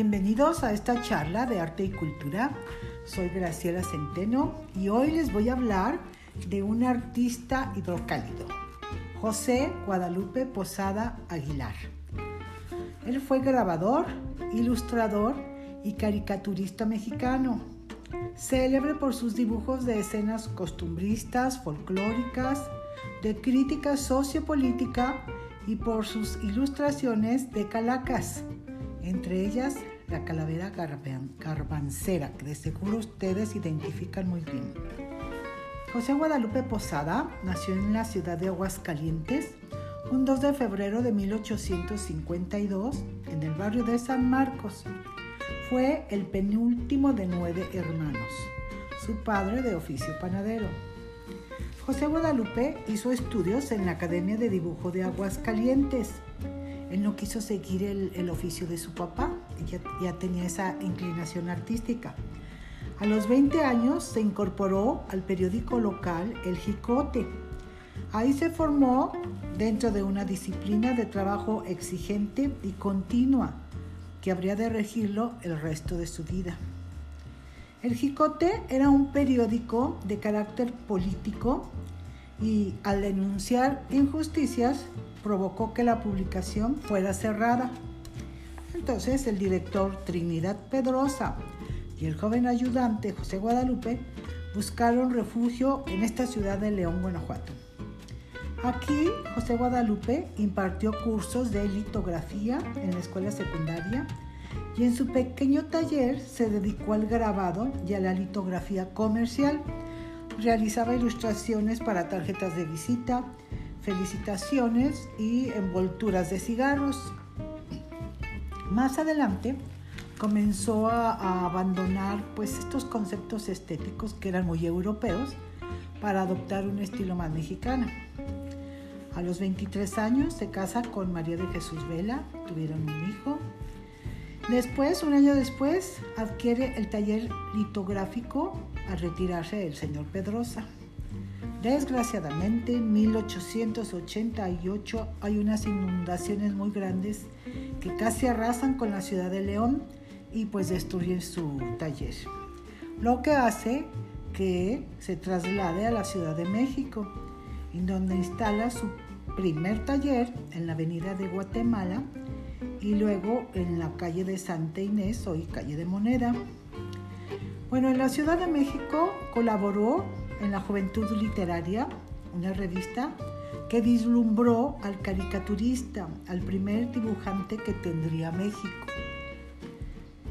Bienvenidos a esta charla de arte y cultura. Soy Graciela Centeno y hoy les voy a hablar de un artista hidrocálido, José Guadalupe Posada Aguilar. Él fue grabador, ilustrador y caricaturista mexicano, célebre por sus dibujos de escenas costumbristas, folclóricas, de crítica sociopolítica y por sus ilustraciones de calacas, entre ellas la calavera garbancera, que de seguro ustedes identifican muy bien. José Guadalupe Posada nació en la ciudad de Aguascalientes un 2 de febrero de 1852 en el barrio de San Marcos. Fue el penúltimo de nueve hermanos, su padre de oficio panadero. José Guadalupe hizo estudios en la Academia de Dibujo de Aguascalientes. Él no quiso seguir el, oficio de su papá, ya, tenía esa inclinación artística. A los 20 años se incorporó al periódico local El Jicote. Ahí se formó dentro de una disciplina de trabajo exigente y continua que habría de regirlo el resto de su vida. El Jicote era un periódico de carácter político y al denunciar injusticias provocó que la publicación fuera cerrada. Entonces el director Trinidad Pedrosa y el joven ayudante José Guadalupe buscaron refugio en esta ciudad de León, Guanajuato. Aquí José Guadalupe impartió cursos de litografía en la escuela secundaria y en su pequeño taller se dedicó al grabado y a la litografía comercial. Realizaba ilustraciones para tarjetas de visita, felicitaciones y envolturas de cigarros. Más adelante comenzó a, abandonar pues estos conceptos estéticos que eran muy europeos para adoptar un estilo más mexicano. A los 23 años se casa con María de Jesús Vela, tuvieron un hijo Después, un año después, adquiere el taller litográfico al retirarse el señor Pedrosa. Desgraciadamente, en 1888 hay unas inundaciones muy grandes que casi arrasan con la ciudad de León y pues destruyen su taller. Lo que hace que se traslade a la Ciudad de México, en donde instala su primer taller en la avenida de Guatemala y luego en la calle de Santa Inés, hoy calle de Moneda. Bueno, en la Ciudad de México colaboró en la Juventud Literaria, una revista que vislumbró al caricaturista, al primer dibujante que tendría México.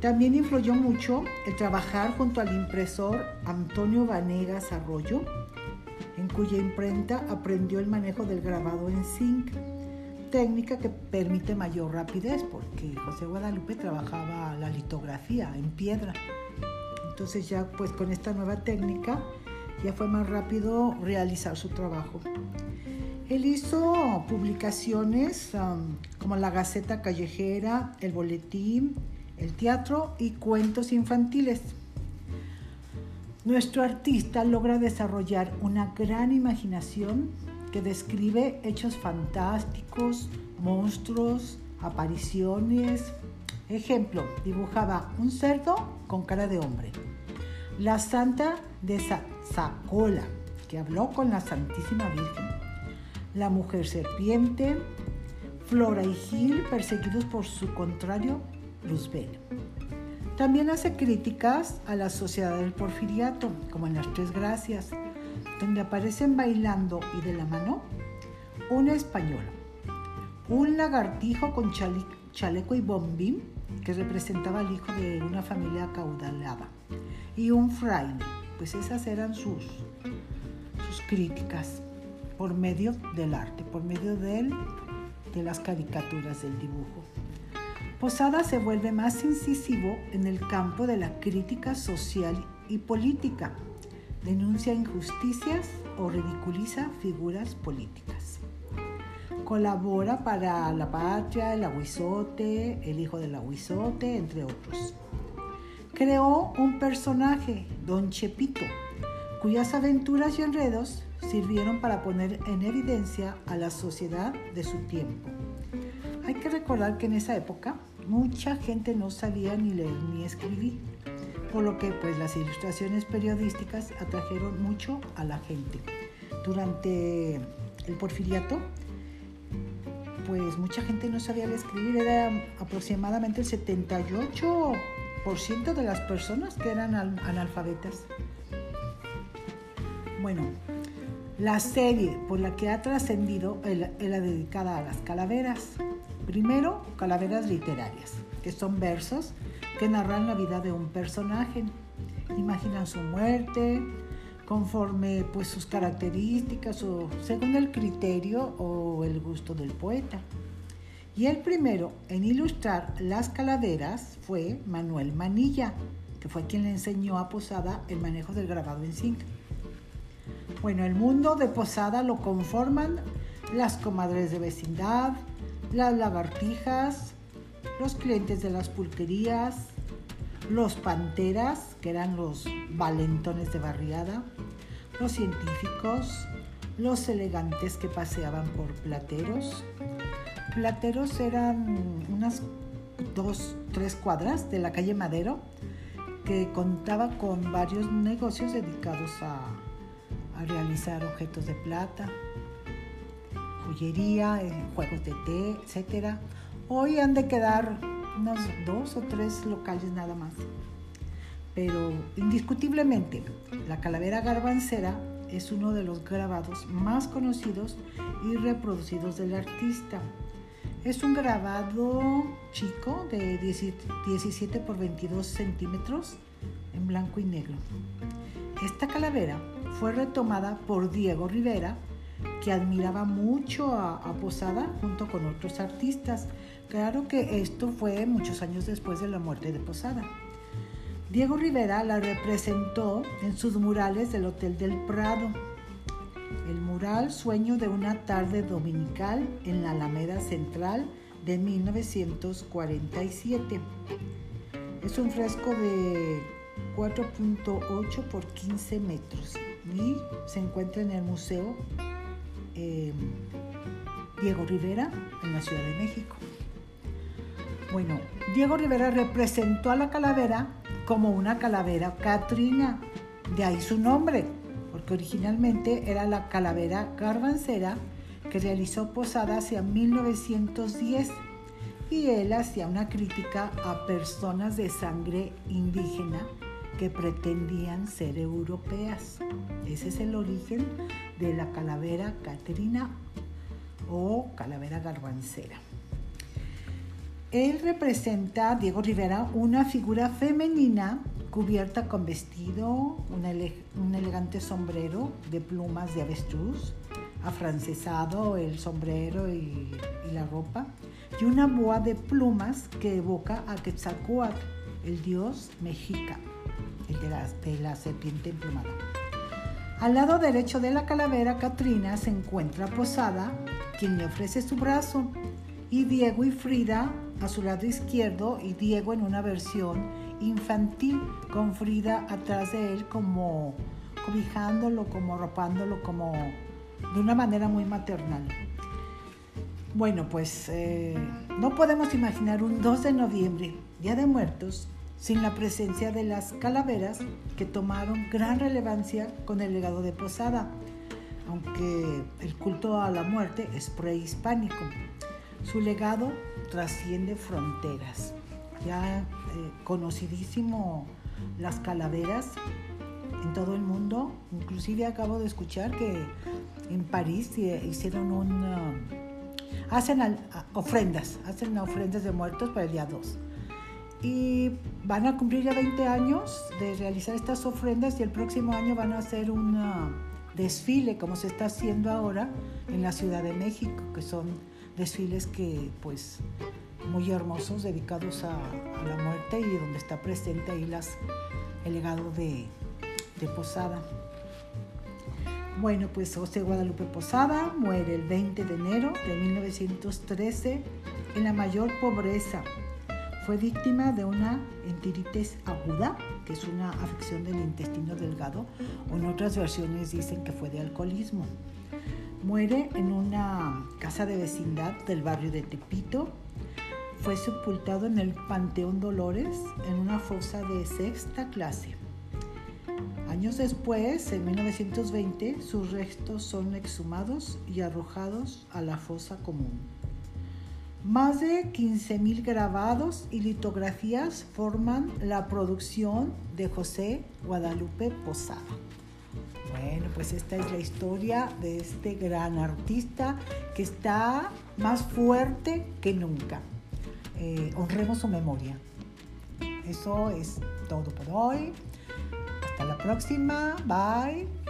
También influyó mucho el trabajar junto al impresor Antonio Vanegas Arroyo, en cuya imprenta aprendió el manejo del grabado en zinc técnica que permite mayor rapidez, porque José Guadalupe trabajaba la litografía en piedra. Entonces ya pues con esta nueva técnica ya fue más rápido realizar su trabajo. Él hizo publicaciones um, como la Gaceta Callejera, el Boletín, el Teatro y cuentos infantiles. Nuestro artista logra desarrollar una gran imaginación que describe hechos fantásticos, monstruos, apariciones. Ejemplo, dibujaba un cerdo con cara de hombre. La santa de Sacola, que habló con la Santísima Virgen. La mujer serpiente, Flora y Gil perseguidos por su contrario, Luzbel. También hace críticas a la sociedad del porfiriato, como en las Tres Gracias, donde aparecen bailando y de la mano un español, un lagartijo con chaleco y bombín que representaba al hijo de una familia caudalada y un fraile, pues esas eran sus, sus críticas por medio del arte, por medio de, las caricaturas del dibujo. Posada se vuelve más incisivo en el campo de la crítica social y política denuncia injusticias o ridiculiza figuras políticas. Colabora para La Patria, El Aguizote, El Hijo del Aguizote, entre otros. Creó un personaje, Don Chepito, cuyas aventuras y enredos sirvieron para poner en evidencia a la sociedad de su tiempo. Hay que recordar que en esa época mucha gente no sabía ni leer ni escribir, por lo que pues las ilustraciones periodísticas atrajeron mucho a la gente. Durante el porfiriato, pues mucha gente no sabía leer escribir, era aproximadamente el 78% de las personas que eran analfabetas. Bueno, la serie por la que ha trascendido era dedicada a las calaveras. Primero, calaveras literarias, que son versos que narran la vida de un personaje. Imaginan su muerte conforme pues sus características o según el criterio o el gusto del poeta. Y el primero en ilustrar las calaveras fue Manuel Manilla, que fue quien le enseñó a Posada el manejo del grabado en zinc. Bueno, el mundo de Posada lo conforman las comadres de vecindad, las lagartijas, los clientes de las pulquerías, los panteras, que eran los valentones de barriada, los científicos, los elegantes que paseaban por plateros. Plateros eran unas dos, tres cuadras de la calle Madero que contaba con varios negocios dedicados a, a realizar objetos de plata, joyería, eh, juegos de té, etc. Hoy han de quedar unos dos o tres locales nada más. Pero indiscutiblemente, la calavera garbancera es uno de los grabados más conocidos y reproducidos del artista. Es un grabado chico de 17 por 22 centímetros en blanco y negro. Esta calavera fue retomada por Diego Rivera, que admiraba mucho a, Posada junto con otros artistas. Claro que esto fue muchos años después de la muerte de Posada. Diego Rivera la representó en sus murales del Hotel del Prado. El mural Sueño de una tarde dominical en la Alameda Central de 1947. Es un fresco de 4.8 por 15 metros y se encuentra en el Museo em, Diego Rivera en la Ciudad de México. Bueno, Diego Rivera representó a la calavera como una calavera Catrina, de ahí su nombre, porque originalmente era la calavera garbancera que realizó Posada hacia 1910 y él hacía una crítica a personas de sangre indígena que pretendían ser europeas. Ese es el origen de la calavera Catrina o calavera garbancera. Él representa, Diego Rivera, una figura femenina cubierta con vestido, un, elegante sombrero de plumas de avestruz, afrancesado el sombrero y, la ropa, y una boa de plumas que evoca a Quetzalcoatl, el dios mexica, el de la, serpiente emplumada. Al lado derecho de la calavera Catrina se encuentra Posada, quien le ofrece su brazo, y Diego y Frida a su lado izquierdo y Diego en una versión infantil con Frida atrás de él como cobijándolo, como arropándolo, como de una manera muy maternal. Bueno, pues eh, no podemos imaginar un 2 de noviembre, Día de Muertos, sin la presencia de las calaveras que tomaron gran relevancia con el legado de Posada, aunque el culto a la muerte es prehispánico. Su legado trasciende fronteras. Ya eh, conocidísimo las calaveras en todo el mundo. Inclusive acabo de escuchar que en París hicieron un... hacen ofrendas, hacen ofrendas de muertos para el día 2. Y van a cumplir ya 20 años de realizar estas ofrendas y el próximo año van a hacer un desfile como se está haciendo ahora en la Ciudad de México, que son desfiles que pues muy hermosos dedicados a, la muerte y donde está presente ahí el legado de Posada. Bueno, pues José Guadalupe Posada muere el 20 de enero de 1913 en la mayor pobreza. Fue víctima de una entiritis aguda, que es una afección del intestino delgado, o en otras versiones dicen que fue de alcoholismo. Muere en una casa de vecindad del barrio de Tepito. fue sepultado en el Panteón Dolores en una fosa de sexta clase. Años después, en 1920, sus restos son exhumados y arrojados a la fosa común. Más de 15.000 grabados y litografías forman la producción de José Guadalupe Posada. Bueno, pues esta es la historia de este gran artista que está más fuerte que nunca. Eh, honremos su memoria. Eso es todo por hoy. Hasta la próxima. Bye.